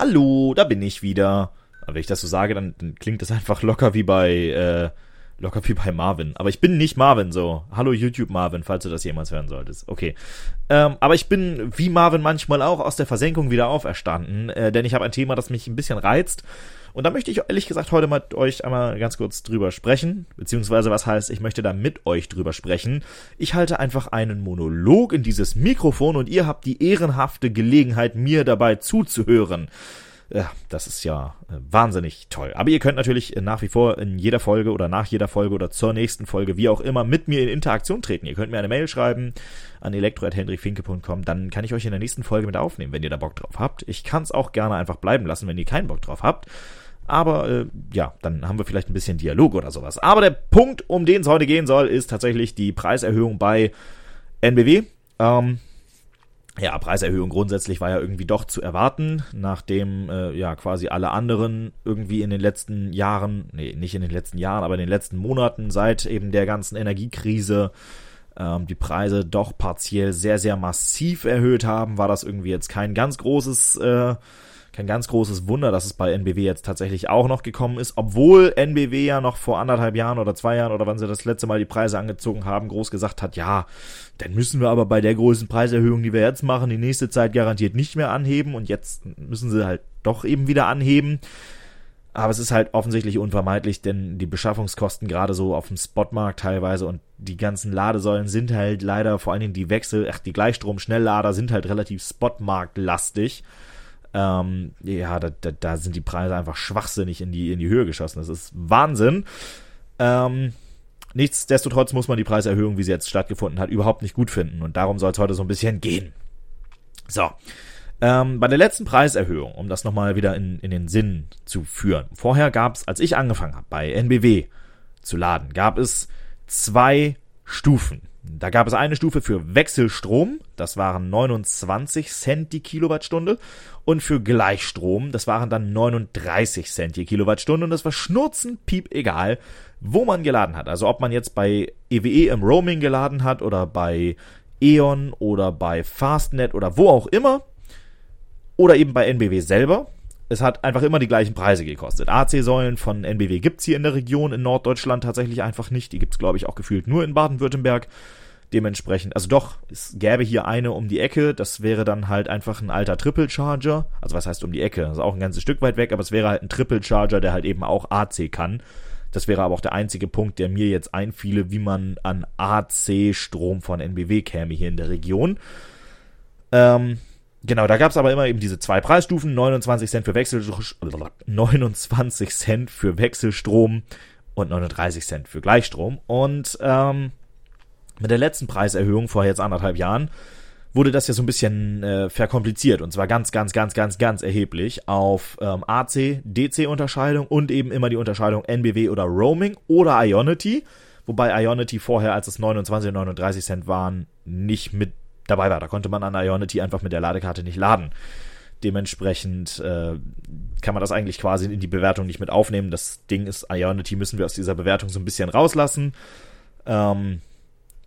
Hallo, da bin ich wieder. Aber wenn ich das so sage, dann, dann klingt das einfach locker wie bei, äh, locker wie bei Marvin. Aber ich bin nicht Marvin so. Hallo YouTube Marvin, falls du das jemals hören solltest. Okay. Ähm, aber ich bin wie Marvin manchmal auch aus der Versenkung wieder auferstanden, äh, denn ich habe ein Thema, das mich ein bisschen reizt. Und da möchte ich ehrlich gesagt heute mit euch einmal ganz kurz drüber sprechen, beziehungsweise was heißt, ich möchte da mit euch drüber sprechen. Ich halte einfach einen Monolog in dieses Mikrofon und ihr habt die ehrenhafte Gelegenheit, mir dabei zuzuhören. Das ist ja äh, wahnsinnig toll. Aber ihr könnt natürlich äh, nach wie vor in jeder Folge oder nach jeder Folge oder zur nächsten Folge, wie auch immer, mit mir in Interaktion treten. Ihr könnt mir eine Mail schreiben an elektro.hendrikfinke.com, dann kann ich euch in der nächsten Folge mit aufnehmen, wenn ihr da Bock drauf habt. Ich kann es auch gerne einfach bleiben lassen, wenn ihr keinen Bock drauf habt. Aber äh, ja, dann haben wir vielleicht ein bisschen Dialog oder sowas. Aber der Punkt, um den es heute gehen soll, ist tatsächlich die Preiserhöhung bei NBW. Ähm, ja, Preiserhöhung grundsätzlich war ja irgendwie doch zu erwarten, nachdem äh, ja quasi alle anderen irgendwie in den letzten Jahren, nee, nicht in den letzten Jahren, aber in den letzten Monaten seit eben der ganzen Energiekrise ähm, die Preise doch partiell sehr, sehr massiv erhöht haben, war das irgendwie jetzt kein ganz großes äh, kein ganz großes Wunder, dass es bei NBW jetzt tatsächlich auch noch gekommen ist, obwohl NBW ja noch vor anderthalb Jahren oder zwei Jahren oder wann sie das letzte Mal die Preise angezogen haben, groß gesagt hat, ja, dann müssen wir aber bei der großen Preiserhöhung, die wir jetzt machen, die nächste Zeit garantiert nicht mehr anheben und jetzt müssen sie halt doch eben wieder anheben. Aber es ist halt offensichtlich unvermeidlich, denn die Beschaffungskosten gerade so auf dem Spotmarkt teilweise und die ganzen Ladesäulen sind halt leider, vor allen Dingen die Wechsel, ach, die Gleichstrom-Schnelllader sind halt relativ Spotmarktlastig. Ähm, ja, da, da, da sind die Preise einfach schwachsinnig in die, in die Höhe geschossen. Das ist Wahnsinn. Ähm, nichtsdestotrotz muss man die Preiserhöhung, wie sie jetzt stattgefunden hat, überhaupt nicht gut finden. Und darum soll es heute so ein bisschen gehen. So. Ähm, bei der letzten Preiserhöhung, um das nochmal wieder in, in den Sinn zu führen. Vorher gab es, als ich angefangen habe, bei NBW zu laden, gab es zwei Stufen. Da gab es eine Stufe für Wechselstrom, das waren 29 Cent die Kilowattstunde, und für Gleichstrom, das waren dann 39 Cent die Kilowattstunde, und das war schnurzen, piep, egal, wo man geladen hat. Also ob man jetzt bei EWE e im Roaming geladen hat oder bei E.ON oder bei Fastnet oder wo auch immer, oder eben bei NBW selber, es hat einfach immer die gleichen Preise gekostet. AC-Säulen von NBW gibt's hier in der Region in Norddeutschland tatsächlich einfach nicht. Die gibt's glaube ich, auch gefühlt nur in Baden-Württemberg. Dementsprechend, also doch, es gäbe hier eine um die Ecke. Das wäre dann halt einfach ein alter Triple Charger. Also was heißt um die Ecke? Also auch ein ganzes Stück weit weg, aber es wäre halt ein Triple Charger, der halt eben auch AC kann. Das wäre aber auch der einzige Punkt, der mir jetzt einfiele, wie man an AC-Strom von NBW käme hier in der Region. Ähm, Genau, da gab es aber immer eben diese zwei Preisstufen, 29 Cent für Wechsel 29 Cent für Wechselstrom und 39 Cent für Gleichstrom. Und ähm, mit der letzten Preiserhöhung vor jetzt anderthalb Jahren wurde das ja so ein bisschen äh, verkompliziert und zwar ganz, ganz, ganz, ganz, ganz erheblich auf ähm, AC, DC-Unterscheidung und eben immer die Unterscheidung NBW oder Roaming oder Ionity, wobei Ionity vorher, als es 29 und 39 Cent waren, nicht mit dabei war. Da konnte man an Ionity einfach mit der Ladekarte nicht laden. Dementsprechend äh, kann man das eigentlich quasi in die Bewertung nicht mit aufnehmen. Das Ding ist, Ionity müssen wir aus dieser Bewertung so ein bisschen rauslassen. Ähm,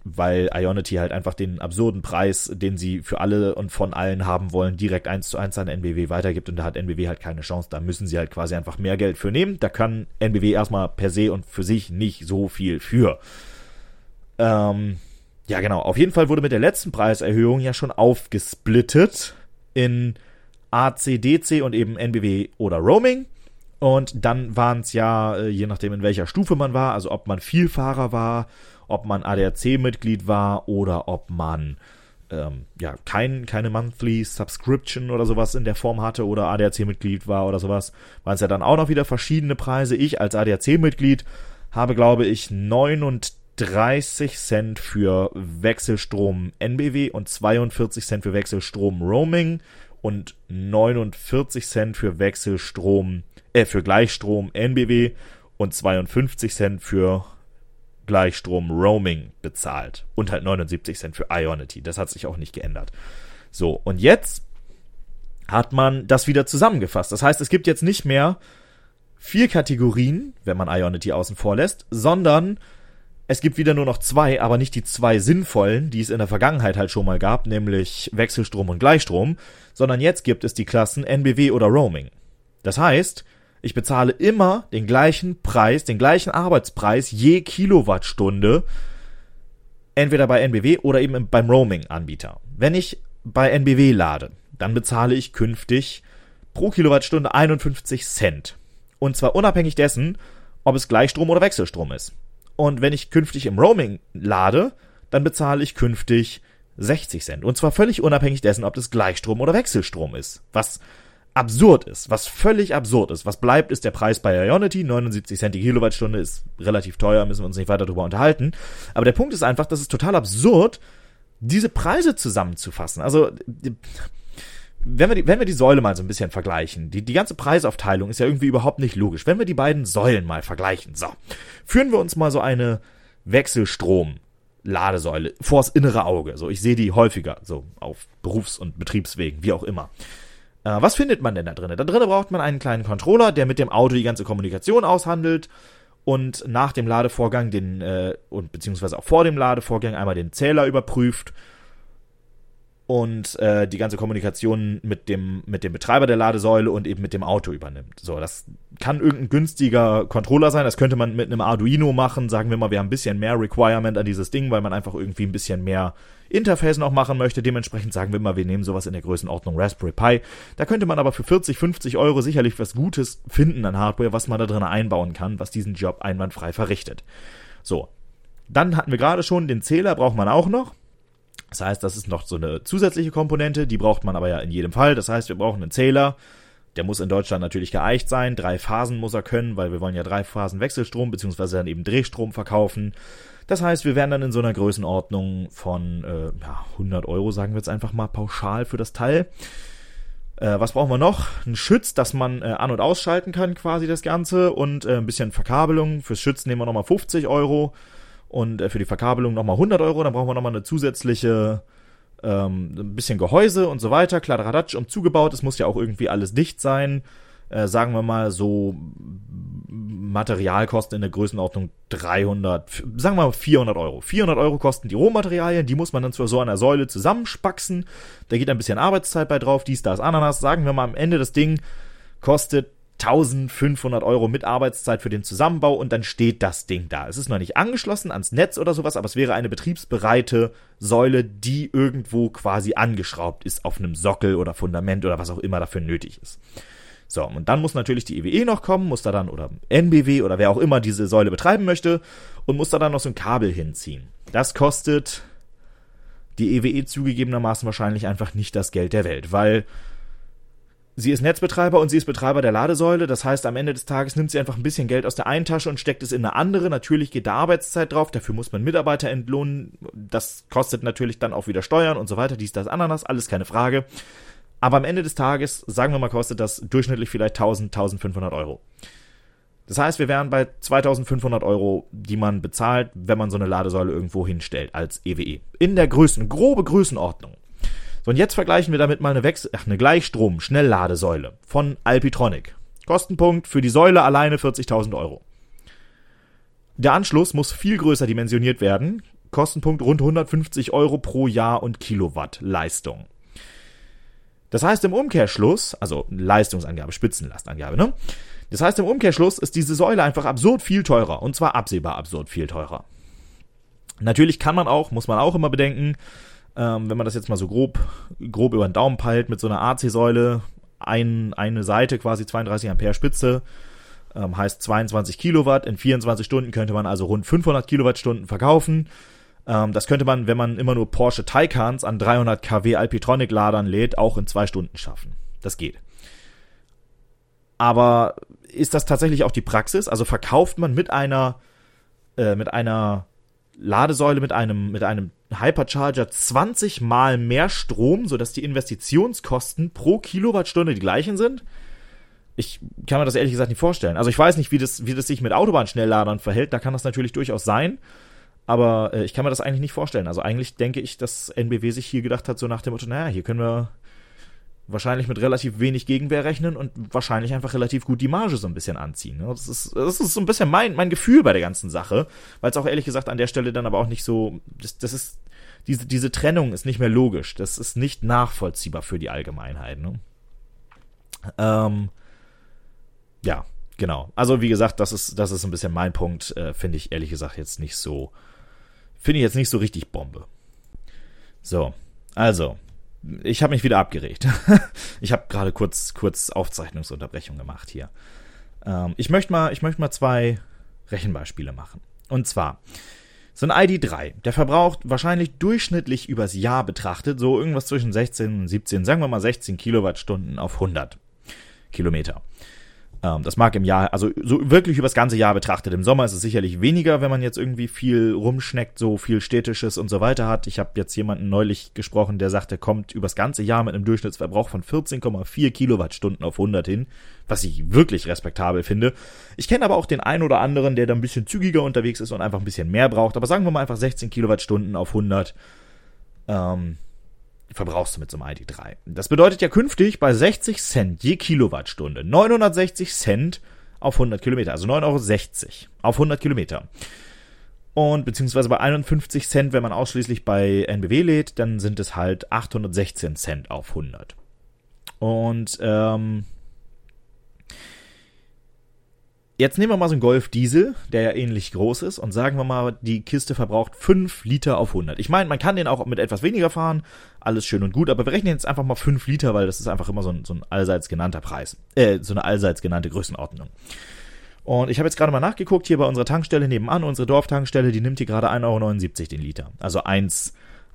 weil Ionity halt einfach den absurden Preis, den sie für alle und von allen haben wollen, direkt eins zu eins an NBW weitergibt und da hat NBW halt keine Chance. Da müssen sie halt quasi einfach mehr Geld für nehmen. Da kann NBW erstmal per se und für sich nicht so viel für. Ähm, ja, genau. Auf jeden Fall wurde mit der letzten Preiserhöhung ja schon aufgesplittet in AC, DC und eben NBW oder Roaming. Und dann waren es ja, äh, je nachdem in welcher Stufe man war, also ob man Vielfahrer war, ob man ADAC-Mitglied war oder ob man ähm, ja kein, keine Monthly Subscription oder sowas in der Form hatte oder ADAC-Mitglied war oder sowas, waren es ja dann auch noch wieder verschiedene Preise. Ich als ADAC-Mitglied habe, glaube ich, 39 30 Cent für Wechselstrom NBW und 42 Cent für Wechselstrom Roaming und 49 Cent für Wechselstrom, äh, für Gleichstrom NBW und 52 Cent für Gleichstrom Roaming bezahlt. Und halt 79 Cent für Ionity. Das hat sich auch nicht geändert. So, und jetzt hat man das wieder zusammengefasst. Das heißt, es gibt jetzt nicht mehr vier Kategorien, wenn man Ionity außen vor lässt, sondern Es gibt wieder nur noch zwei, aber nicht die zwei sinnvollen, die es in der Vergangenheit halt schon mal gab, nämlich Wechselstrom und Gleichstrom, sondern jetzt gibt es die Klassen NBW oder Roaming. Das heißt, ich bezahle immer den gleichen Preis, den gleichen Arbeitspreis je Kilowattstunde, entweder bei NBW oder eben beim Roaming-Anbieter. Wenn ich bei NBW lade, dann bezahle ich künftig pro Kilowattstunde 51 Cent. Und zwar unabhängig dessen, ob es Gleichstrom oder Wechselstrom ist. Und wenn ich künftig im Roaming lade, dann bezahle ich künftig 60 Cent. Und zwar völlig unabhängig dessen, ob das Gleichstrom oder Wechselstrom ist. Was absurd ist, was völlig absurd ist. Was bleibt, ist der Preis bei Ionity. 79 Cent die Kilowattstunde ist relativ teuer, müssen wir uns nicht weiter darüber unterhalten. Aber der Punkt ist einfach, das ist total absurd, diese Preise zusammenzufassen. Also, wenn wir, die, wenn wir die Säule mal so ein bisschen vergleichen, die, die ganze Preisaufteilung ist ja irgendwie überhaupt nicht logisch. Wenn wir die beiden Säulen mal vergleichen, so, führen wir uns mal so eine Wechselstrom Ladesäule vors innere Auge. So, ich sehe die häufiger, so auf Berufs- und Betriebswegen, wie auch immer. Äh, was findet man denn da drinnen? Da drinnen braucht man einen kleinen Controller, der mit dem Auto die ganze Kommunikation aushandelt und nach dem Ladevorgang den äh, und beziehungsweise auch vor dem Ladevorgang einmal den Zähler überprüft und äh, die ganze Kommunikation mit dem, mit dem Betreiber der Ladesäule und eben mit dem Auto übernimmt. So, das kann irgendein günstiger Controller sein. Das könnte man mit einem Arduino machen. Sagen wir mal, wir haben ein bisschen mehr Requirement an dieses Ding, weil man einfach irgendwie ein bisschen mehr Interface noch machen möchte. Dementsprechend sagen wir mal, wir nehmen sowas in der Größenordnung Raspberry Pi. Da könnte man aber für 40, 50 Euro sicherlich was Gutes finden an Hardware, was man da drin einbauen kann, was diesen Job einwandfrei verrichtet. So. Dann hatten wir gerade schon, den Zähler braucht man auch noch. Das heißt, das ist noch so eine zusätzliche Komponente, die braucht man aber ja in jedem Fall. Das heißt, wir brauchen einen Zähler. Der muss in Deutschland natürlich geeicht sein. Drei Phasen muss er können, weil wir wollen ja drei Phasen Wechselstrom beziehungsweise dann eben Drehstrom verkaufen. Das heißt, wir wären dann in so einer Größenordnung von äh, ja, 100 Euro, sagen wir jetzt einfach mal pauschal für das Teil. Äh, was brauchen wir noch? Ein Schütz, dass man äh, an- und ausschalten kann, quasi das Ganze. Und äh, ein bisschen Verkabelung. Fürs Schützen nehmen wir nochmal 50 Euro und äh, für die Verkabelung nochmal 100 Euro. Dann brauchen wir nochmal eine zusätzliche, ähm, ein bisschen Gehäuse und so weiter. Kladderadatsch und zugebaut. Es muss ja auch irgendwie alles dicht sein. Äh, sagen wir mal so Materialkosten in der Größenordnung 300, sagen wir mal 400 Euro. 400 Euro kosten die Rohmaterialien, die muss man dann zu so einer Säule zusammenspaxen. Da geht ein bisschen Arbeitszeit bei drauf, dies, das, Ananas. Sagen wir mal am Ende das Ding kostet 1500 Euro mit Arbeitszeit für den Zusammenbau und dann steht das Ding da. Es ist noch nicht angeschlossen ans Netz oder sowas, aber es wäre eine betriebsbereite Säule, die irgendwo quasi angeschraubt ist auf einem Sockel oder Fundament oder was auch immer dafür nötig ist. So, und dann muss natürlich die EWE e noch kommen, muss da dann, oder NBW oder wer auch immer diese Säule betreiben möchte, und muss da dann noch so ein Kabel hinziehen. Das kostet die EWE e zugegebenermaßen wahrscheinlich einfach nicht das Geld der Welt, weil sie ist Netzbetreiber und sie ist Betreiber der Ladesäule. Das heißt, am Ende des Tages nimmt sie einfach ein bisschen Geld aus der einen Tasche und steckt es in eine andere. Natürlich geht da Arbeitszeit drauf. Dafür muss man Mitarbeiter entlohnen. Das kostet natürlich dann auch wieder Steuern und so weiter. Dies, das, Ananas. Alles keine Frage. Aber am Ende des Tages, sagen wir mal, kostet das durchschnittlich vielleicht 1000, 1500 Euro. Das heißt, wir wären bei 2500 Euro, die man bezahlt, wenn man so eine Ladesäule irgendwo hinstellt als EWE. E. In der Größen, grobe Größenordnung. So, und jetzt vergleichen wir damit mal eine, Wechsel ach, eine Gleichstrom-Schnellladesäule von Alpitronic. Kostenpunkt für die Säule alleine 40.000 Euro. Der Anschluss muss viel größer dimensioniert werden. Kostenpunkt rund 150 Euro pro Jahr und Kilowatt Leistung. Das heißt im Umkehrschluss, also Leistungsangabe, Spitzenlastangabe, ne? Das heißt im Umkehrschluss ist diese Säule einfach absurd viel teurer und zwar absehbar absurd viel teurer. Natürlich kann man auch, muss man auch immer bedenken, ähm, wenn man das jetzt mal so grob, grob über den Daumen peilt mit so einer AC-Säule, ein, eine Seite quasi 32 Ampere Spitze, ähm, heißt 22 Kilowatt. In 24 Stunden könnte man also rund 500 Kilowattstunden verkaufen. Ähm, das könnte man, wenn man immer nur Porsche Taycans an 300 kW Alpitronic Ladern lädt, auch in zwei Stunden schaffen. Das geht. Aber ist das tatsächlich auch die Praxis? Also verkauft man mit einer, äh, mit einer Ladesäule mit einem, mit einem Hypercharger 20 mal mehr Strom, sodass die Investitionskosten pro Kilowattstunde die gleichen sind? Ich kann mir das ehrlich gesagt nicht vorstellen. Also ich weiß nicht, wie das, wie das sich mit Autobahnschnellladern verhält. Da kann das natürlich durchaus sein. Aber äh, ich kann mir das eigentlich nicht vorstellen. Also eigentlich denke ich, dass NBW sich hier gedacht hat, so nach dem Motto, naja, hier können wir wahrscheinlich mit relativ wenig Gegenwehr rechnen und wahrscheinlich einfach relativ gut die Marge so ein bisschen anziehen. Das ist, das ist so ein bisschen mein, mein Gefühl bei der ganzen Sache, weil es auch ehrlich gesagt an der Stelle dann aber auch nicht so, das, das ist, diese, diese Trennung ist nicht mehr logisch. Das ist nicht nachvollziehbar für die Allgemeinheit. Ne? Ähm, ja, genau. Also wie gesagt, das ist, das ist ein bisschen mein Punkt. Äh, Finde ich ehrlich gesagt jetzt nicht so, finde ich jetzt nicht so richtig Bombe. So, also, ich habe mich wieder abgeregt. ich habe gerade kurz, kurz Aufzeichnungsunterbrechung gemacht hier. Ähm, ich möchte mal, ich mal zwei Rechenbeispiele machen. Und zwar, so ein ID3, der verbraucht wahrscheinlich durchschnittlich übers Jahr betrachtet so irgendwas zwischen 16 und 17, sagen wir mal 16 Kilowattstunden auf 100 Kilometer. Ähm, das mag im Jahr, also so wirklich übers ganze Jahr betrachtet. Im Sommer ist es sicherlich weniger, wenn man jetzt irgendwie viel rumschneckt, so viel Städtisches und so weiter hat. Ich habe jetzt jemanden neulich gesprochen, der sagt, er kommt übers ganze Jahr mit einem Durchschnittsverbrauch von 14,4 Kilowattstunden auf 100 hin, was ich wirklich respektabel finde. Ich kenne aber auch den einen oder anderen, der da ein bisschen zügiger unterwegs ist und einfach ein bisschen mehr braucht. Aber sagen wir mal einfach 16 Kilowattstunden auf 100. Ähm, verbrauchst du mit so einem ID3. Das bedeutet ja künftig bei 60 Cent je Kilowattstunde 960 Cent auf 100 Kilometer, also 9,60 Euro auf 100 Kilometer. Und beziehungsweise bei 51 Cent, wenn man ausschließlich bei NBW lädt, dann sind es halt 816 Cent auf 100. Und ähm, Jetzt nehmen wir mal so einen Golf Diesel, der ja ähnlich groß ist, und sagen wir mal, die Kiste verbraucht 5 Liter auf 100. Ich meine, man kann den auch mit etwas weniger fahren, alles schön und gut, aber wir rechnen jetzt einfach mal 5 Liter, weil das ist einfach immer so ein, so ein allseits genannter Preis, äh, so eine allseits genannte Größenordnung. Und ich habe jetzt gerade mal nachgeguckt, hier bei unserer Tankstelle nebenan, unsere Dorftankstelle, die nimmt hier gerade 1,79 Euro den Liter. Also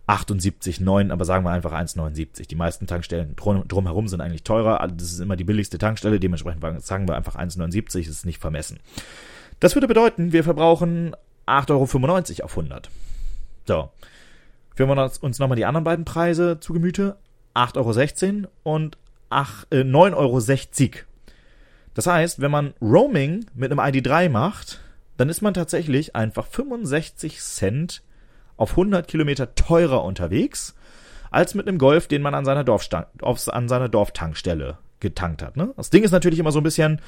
1 78,9, aber sagen wir einfach 1,79. Die meisten Tankstellen drum, drumherum sind eigentlich teurer. Das ist immer die billigste Tankstelle, dementsprechend sagen wir einfach 1,79, das ist nicht vermessen. Das würde bedeuten, wir verbrauchen 8,95 Euro auf 100. So. Führen wir uns nochmal die anderen beiden Preise zu Gemüte. 8,16 Euro und 8, äh, 9,60 Euro. Das heißt, wenn man Roaming mit einem ID3 macht, dann ist man tatsächlich einfach 65 Cent auf 100 Kilometer teurer unterwegs als mit einem Golf, den man an seiner, an seiner Dorftankstelle getankt hat. Ne? Das Ding ist natürlich immer so ein bisschen,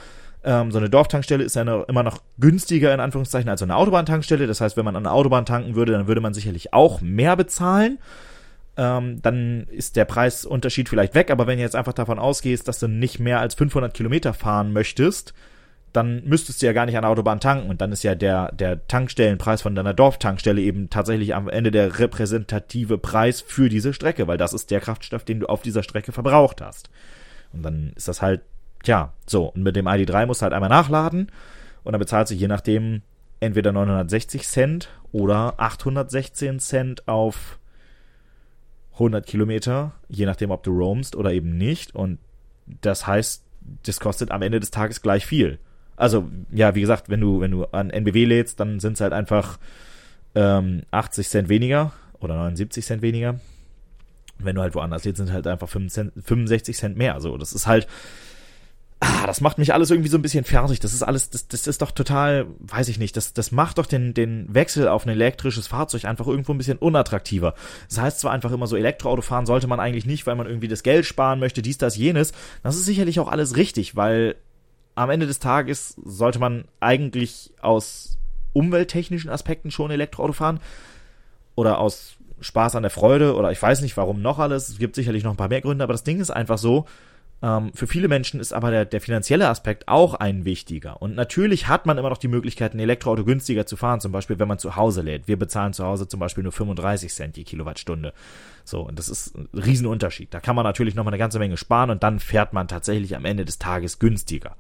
ähm, so eine Dorftankstelle ist ja eine, immer noch günstiger in Anführungszeichen als so eine Autobahntankstelle. Das heißt, wenn man an einer Autobahn tanken würde, dann würde man sicherlich auch mehr bezahlen. Ähm, dann ist der Preisunterschied vielleicht weg. Aber wenn du jetzt einfach davon ausgehst, dass du nicht mehr als 500 Kilometer fahren möchtest, dann müsstest du ja gar nicht an der Autobahn tanken und dann ist ja der, der Tankstellenpreis von deiner Dorftankstelle eben tatsächlich am Ende der repräsentative Preis für diese Strecke, weil das ist der Kraftstoff, den du auf dieser Strecke verbraucht hast. Und dann ist das halt, tja, so. Und mit dem ID3 musst du halt einmal nachladen und dann bezahlst du je nachdem entweder 960 Cent oder 816 Cent auf 100 Kilometer, je nachdem, ob du roamst oder eben nicht. Und das heißt, das kostet am Ende des Tages gleich viel. Also, ja, wie gesagt, wenn du, wenn du an NBW lädst, dann sind es halt einfach ähm, 80 Cent weniger oder 79 Cent weniger. Wenn du halt woanders lädst, sind halt einfach 65 Cent mehr. Also, das ist halt, ah, das macht mich alles irgendwie so ein bisschen fertig. Das ist alles, das, das ist doch total, weiß ich nicht, das, das macht doch den, den Wechsel auf ein elektrisches Fahrzeug einfach irgendwo ein bisschen unattraktiver. Das heißt zwar einfach immer so, Elektroauto fahren sollte man eigentlich nicht, weil man irgendwie das Geld sparen möchte, dies, das, jenes. Das ist sicherlich auch alles richtig, weil am Ende des Tages sollte man eigentlich aus umwelttechnischen Aspekten schon Elektroauto fahren oder aus Spaß an der Freude oder ich weiß nicht warum noch alles. Es gibt sicherlich noch ein paar mehr Gründe, aber das Ding ist einfach so, ähm, für viele Menschen ist aber der, der finanzielle Aspekt auch ein wichtiger. Und natürlich hat man immer noch die Möglichkeit, ein Elektroauto günstiger zu fahren, zum Beispiel, wenn man zu Hause lädt. Wir bezahlen zu Hause zum Beispiel nur 35 Cent je Kilowattstunde. So, und das ist ein Riesenunterschied. Da kann man natürlich noch mal eine ganze Menge sparen und dann fährt man tatsächlich am Ende des Tages günstiger.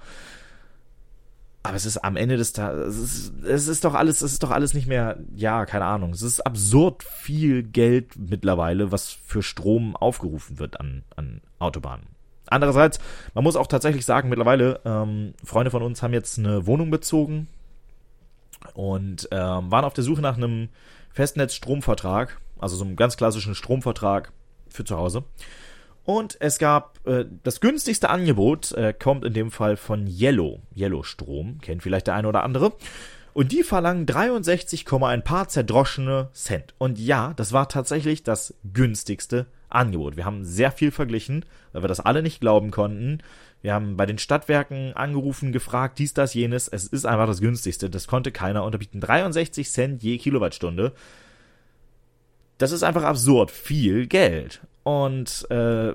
Aber es ist am Ende des Tages, es ist, es ist doch alles, es ist doch alles nicht mehr, ja, keine Ahnung. Es ist absurd viel Geld mittlerweile, was für Strom aufgerufen wird an, an Autobahnen. Andererseits, man muss auch tatsächlich sagen, mittlerweile, ähm, Freunde von uns haben jetzt eine Wohnung bezogen und ähm, waren auf der Suche nach einem Festnetzstromvertrag, also so einem ganz klassischen Stromvertrag für zu Hause. Und es gab äh, das günstigste Angebot, äh, kommt in dem Fall von Yellow, Yellow Strom, kennt vielleicht der eine oder andere. Und die verlangen 63, ein paar zerdroschene Cent. Und ja, das war tatsächlich das günstigste Angebot. Wir haben sehr viel verglichen, weil wir das alle nicht glauben konnten. Wir haben bei den Stadtwerken angerufen, gefragt, dies, das, jenes. Es ist einfach das günstigste. Das konnte keiner unterbieten. 63 Cent je Kilowattstunde. Das ist einfach absurd viel Geld. Und äh,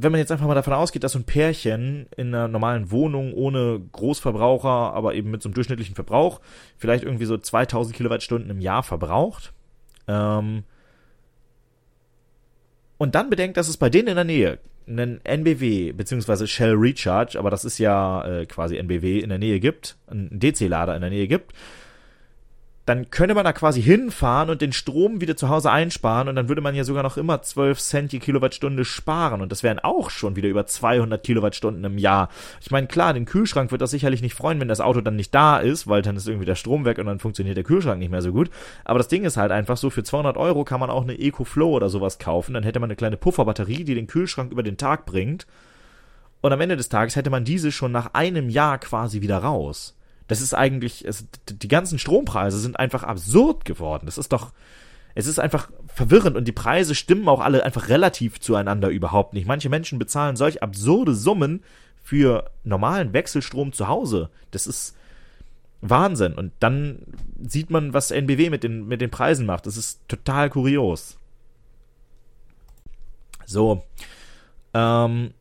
wenn man jetzt einfach mal davon ausgeht, dass so ein Pärchen in einer normalen Wohnung ohne Großverbraucher, aber eben mit so einem durchschnittlichen Verbrauch, vielleicht irgendwie so 2000 Kilowattstunden im Jahr verbraucht, ähm, und dann bedenkt, dass es bei denen in der Nähe einen NBW bzw. Shell Recharge, aber das ist ja äh, quasi NBW in der Nähe gibt, einen DC-Lader in der Nähe gibt, dann könnte man da quasi hinfahren und den Strom wieder zu Hause einsparen und dann würde man ja sogar noch immer 12 Cent die Kilowattstunde sparen und das wären auch schon wieder über 200 Kilowattstunden im Jahr. Ich meine, klar, den Kühlschrank wird das sicherlich nicht freuen, wenn das Auto dann nicht da ist, weil dann ist irgendwie der Strom weg und dann funktioniert der Kühlschrank nicht mehr so gut. Aber das Ding ist halt einfach so, für 200 Euro kann man auch eine EcoFlow oder sowas kaufen, dann hätte man eine kleine Pufferbatterie, die den Kühlschrank über den Tag bringt und am Ende des Tages hätte man diese schon nach einem Jahr quasi wieder raus. Das ist eigentlich, es, die ganzen Strompreise sind einfach absurd geworden. Das ist doch, es ist einfach verwirrend und die Preise stimmen auch alle einfach relativ zueinander überhaupt nicht. Manche Menschen bezahlen solch absurde Summen für normalen Wechselstrom zu Hause. Das ist Wahnsinn. Und dann sieht man, was NBW mit den, mit den Preisen macht. Das ist total kurios. So. Ähm,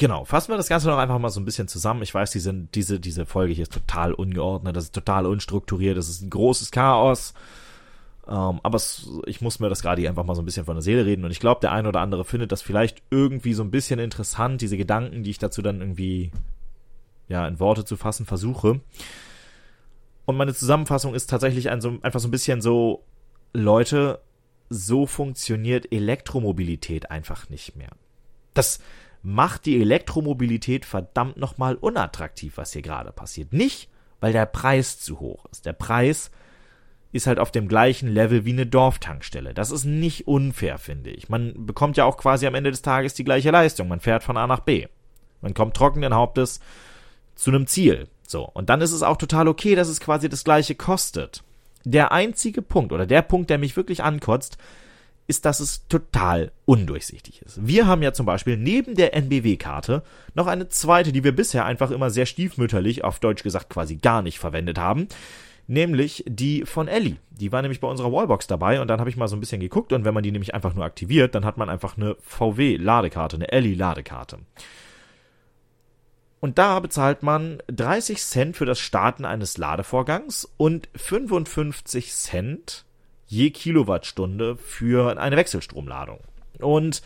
Genau, fassen wir das Ganze noch einfach mal so ein bisschen zusammen. Ich weiß, diese, diese, diese Folge hier ist total ungeordnet, das ist total unstrukturiert, das ist ein großes Chaos. Ähm, aber es, ich muss mir das gerade hier einfach mal so ein bisschen von der Seele reden und ich glaube, der eine oder andere findet das vielleicht irgendwie so ein bisschen interessant, diese Gedanken, die ich dazu dann irgendwie ja in Worte zu fassen versuche. Und meine Zusammenfassung ist tatsächlich ein, so, einfach so ein bisschen so, Leute, so funktioniert Elektromobilität einfach nicht mehr. Das, macht die Elektromobilität verdammt nochmal unattraktiv, was hier gerade passiert. Nicht, weil der Preis zu hoch ist. Der Preis ist halt auf dem gleichen Level wie eine Dorftankstelle. Das ist nicht unfair, finde ich. Man bekommt ja auch quasi am Ende des Tages die gleiche Leistung. Man fährt von A nach B. Man kommt trockenen Hauptes zu einem Ziel. So. Und dann ist es auch total okay, dass es quasi das gleiche kostet. Der einzige Punkt oder der Punkt, der mich wirklich ankotzt, ist, dass es total undurchsichtig ist. Wir haben ja zum Beispiel neben der NBW-Karte noch eine zweite, die wir bisher einfach immer sehr stiefmütterlich, auf Deutsch gesagt quasi gar nicht verwendet haben, nämlich die von Ellie. Die war nämlich bei unserer Wallbox dabei und dann habe ich mal so ein bisschen geguckt und wenn man die nämlich einfach nur aktiviert, dann hat man einfach eine VW-Ladekarte, eine Ellie-Ladekarte. Und da bezahlt man 30 Cent für das Starten eines Ladevorgangs und 55 Cent je Kilowattstunde für eine Wechselstromladung. Und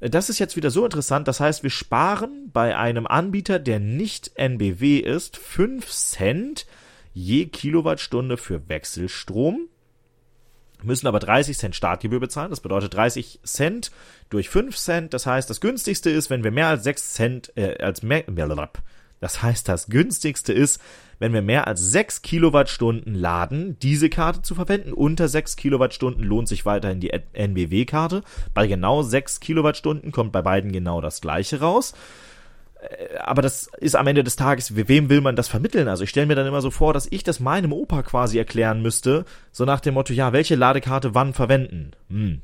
das ist jetzt wieder so interessant. Das heißt, wir sparen bei einem Anbieter, der nicht NBW ist, 5 Cent je Kilowattstunde für Wechselstrom, müssen aber 30 Cent Startgebühr bezahlen. Das bedeutet 30 Cent durch 5 Cent. Das heißt, das günstigste ist, wenn wir mehr als 6 Cent, äh, als mehr, das heißt, das günstigste ist, wenn wir mehr als 6 Kilowattstunden laden, diese Karte zu verwenden. Unter 6 Kilowattstunden lohnt sich weiterhin die NBW-Karte. Bei genau 6 Kilowattstunden kommt bei beiden genau das gleiche raus. Äh, aber das ist am Ende des Tages, wem will man das vermitteln? Also ich stelle mir dann immer so vor, dass ich das meinem Opa quasi erklären müsste, so nach dem Motto, ja, welche Ladekarte wann verwenden? Hm,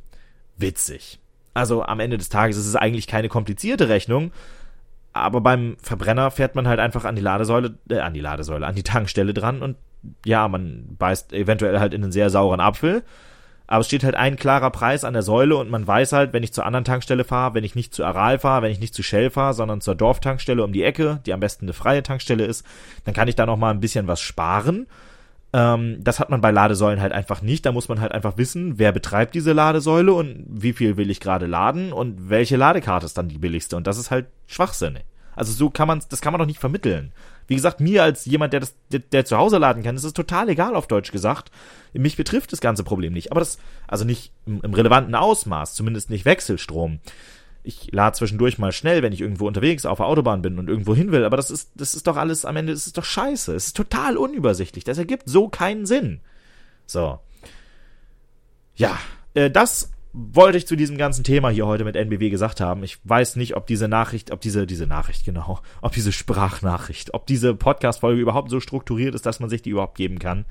witzig. Also am Ende des Tages ist es eigentlich keine komplizierte Rechnung, aber beim Verbrenner fährt man halt einfach an die Ladesäule, äh, an die Ladesäule, an die Tankstelle dran und ja, man beißt eventuell halt in einen sehr sauren Apfel. Aber es steht halt ein klarer Preis an der Säule und man weiß halt, wenn ich zur anderen Tankstelle fahre, wenn ich nicht zu Aral fahre, wenn ich nicht zu Shell fahre, sondern zur Dorftankstelle um die Ecke, die am besten eine freie Tankstelle ist, dann kann ich da noch mal ein bisschen was sparen. Ähm, das hat man bei Ladesäulen halt einfach nicht. Da muss man halt einfach wissen, wer betreibt diese Ladesäule und wie viel will ich gerade laden und welche Ladekarte ist dann die billigste. Und das ist halt Schwachsinn. Also so kann man, das kann man doch nicht vermitteln. Wie gesagt, mir als jemand, der das, der, der zu Hause laden kann, ist es total egal auf Deutsch gesagt. Mich betrifft das ganze Problem nicht. Aber das, also nicht im, im relevanten Ausmaß, zumindest nicht Wechselstrom ich lade zwischendurch mal schnell, wenn ich irgendwo unterwegs auf der Autobahn bin und irgendwo hin will, aber das ist, das ist doch alles am Ende, das ist doch scheiße. Es ist total unübersichtlich. Das ergibt so keinen Sinn. So. Ja, äh, das wollte ich zu diesem ganzen Thema hier heute mit NBW gesagt haben. Ich weiß nicht, ob diese Nachricht, ob diese, diese Nachricht, genau, ob diese Sprachnachricht, ob diese Podcast-Folge überhaupt so strukturiert ist, dass man sich die überhaupt geben kann.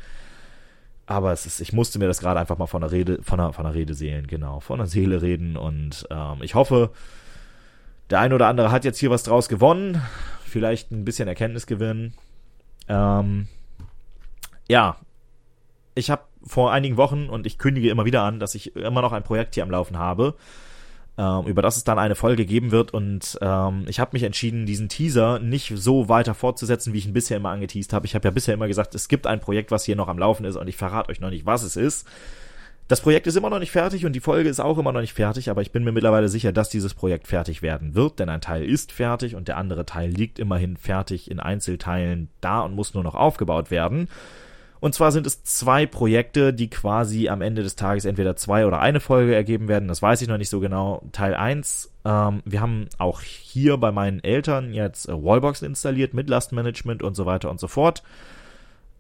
Aber es ist, ich musste mir das gerade einfach mal von der Rede, von der, von der Rede seelen, genau, von der Seele reden und ähm, ich hoffe, der ein oder andere hat jetzt hier was draus gewonnen, vielleicht ein bisschen Erkenntnisgewinn. Ähm, ja, ich habe vor einigen Wochen und ich kündige immer wieder an, dass ich immer noch ein Projekt hier am Laufen habe, ähm, über das es dann eine Folge geben wird und ähm, ich habe mich entschieden, diesen Teaser nicht so weiter fortzusetzen, wie ich ihn bisher immer angeteased habe. Ich habe ja bisher immer gesagt, es gibt ein Projekt, was hier noch am Laufen ist und ich verrate euch noch nicht, was es ist. Das Projekt ist immer noch nicht fertig und die Folge ist auch immer noch nicht fertig, aber ich bin mir mittlerweile sicher, dass dieses Projekt fertig werden wird, denn ein Teil ist fertig und der andere Teil liegt immerhin fertig in Einzelteilen da und muss nur noch aufgebaut werden. Und zwar sind es zwei Projekte, die quasi am Ende des Tages entweder zwei oder eine Folge ergeben werden. Das weiß ich noch nicht so genau. Teil eins. Ähm, wir haben auch hier bei meinen Eltern jetzt äh, Wallbox installiert mit Lastmanagement und so weiter und so fort.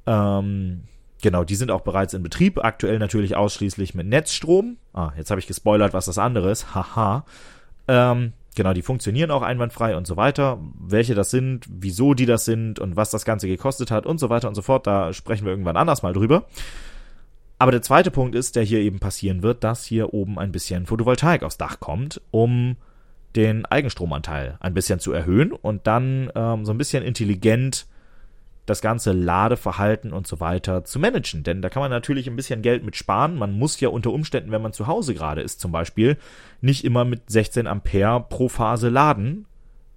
Ähm, genau, die sind auch bereits in Betrieb. Aktuell natürlich ausschließlich mit Netzstrom. Ah, jetzt habe ich gespoilert, was das andere ist. Haha. Ähm, Genau, die funktionieren auch einwandfrei und so weiter. Welche das sind, wieso die das sind und was das Ganze gekostet hat und so weiter und so fort, da sprechen wir irgendwann anders mal drüber. Aber der zweite Punkt ist, der hier eben passieren wird, dass hier oben ein bisschen Photovoltaik aufs Dach kommt, um den Eigenstromanteil ein bisschen zu erhöhen und dann ähm, so ein bisschen intelligent das ganze Ladeverhalten und so weiter zu managen. Denn da kann man natürlich ein bisschen Geld mit sparen. Man muss ja unter Umständen, wenn man zu Hause gerade ist zum Beispiel, nicht immer mit 16 Ampere pro Phase laden.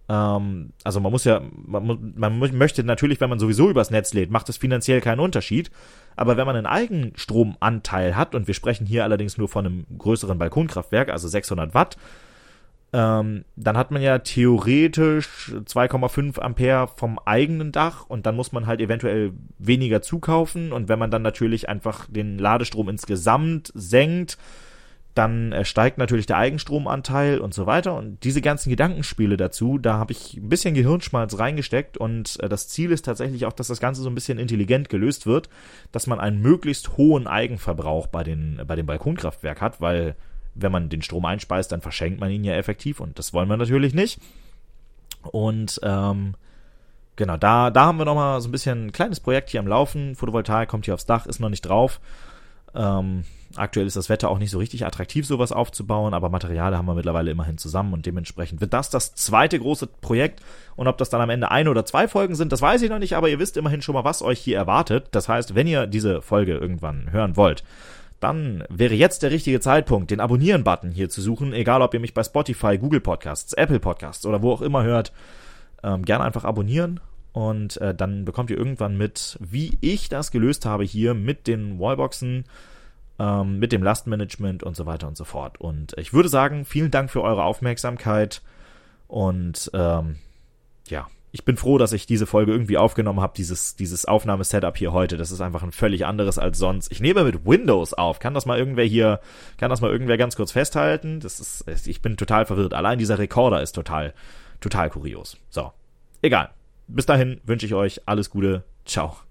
Ähm, also man muss ja, man, man möchte natürlich, wenn man sowieso übers Netz lädt, macht es finanziell keinen Unterschied. Aber wenn man einen Eigenstromanteil hat, und wir sprechen hier allerdings nur von einem größeren Balkonkraftwerk, also 600 Watt, ähm, dann hat man ja theoretisch 2,5 Ampere vom eigenen Dach und dann muss man halt eventuell weniger zukaufen. Und wenn man dann natürlich einfach den Ladestrom insgesamt senkt, dann äh, steigt natürlich der Eigenstromanteil und so weiter. Und diese ganzen Gedankenspiele dazu, da habe ich ein bisschen Gehirnschmalz reingesteckt. Und äh, das Ziel ist tatsächlich auch, dass das Ganze so ein bisschen intelligent gelöst wird, dass man einen möglichst hohen Eigenverbrauch bei den bei dem Balkonkraftwerk hat, weil wenn man den Strom einspeist, dann verschenkt man ihn ja effektiv und das wollen wir natürlich nicht. Und ähm, genau, da, da haben wir nochmal so ein bisschen ein kleines Projekt hier am Laufen. Photovoltaik kommt hier aufs Dach, ist noch nicht drauf. Ähm, aktuell ist das Wetter auch nicht so richtig attraktiv, sowas aufzubauen, aber Material haben wir mittlerweile immerhin zusammen und dementsprechend wird das das zweite große Projekt. Und ob das dann am Ende ein oder zwei Folgen sind, das weiß ich noch nicht, aber ihr wisst immerhin schon mal, was euch hier erwartet. Das heißt, wenn ihr diese Folge irgendwann hören wollt, dann wäre jetzt der richtige Zeitpunkt, den Abonnieren-Button hier zu suchen, egal ob ihr mich bei Spotify, Google Podcasts, Apple Podcasts oder wo auch immer hört. Ähm, gerne einfach abonnieren und äh, dann bekommt ihr irgendwann mit, wie ich das gelöst habe hier mit den Wallboxen, ähm, mit dem Lastmanagement und so weiter und so fort. Und ich würde sagen, vielen Dank für eure Aufmerksamkeit und ähm, ja, ich bin froh, dass ich diese Folge irgendwie aufgenommen habe, dieses, dieses Aufnahmesetup hier heute. Das ist einfach ein völlig anderes als sonst. Ich nehme mit Windows auf. Kann das mal irgendwer hier, kann das mal irgendwer ganz kurz festhalten? Das ist, ich bin total verwirrt. Allein dieser Rekorder ist total, total kurios. So. Egal. Bis dahin wünsche ich euch alles Gute. Ciao.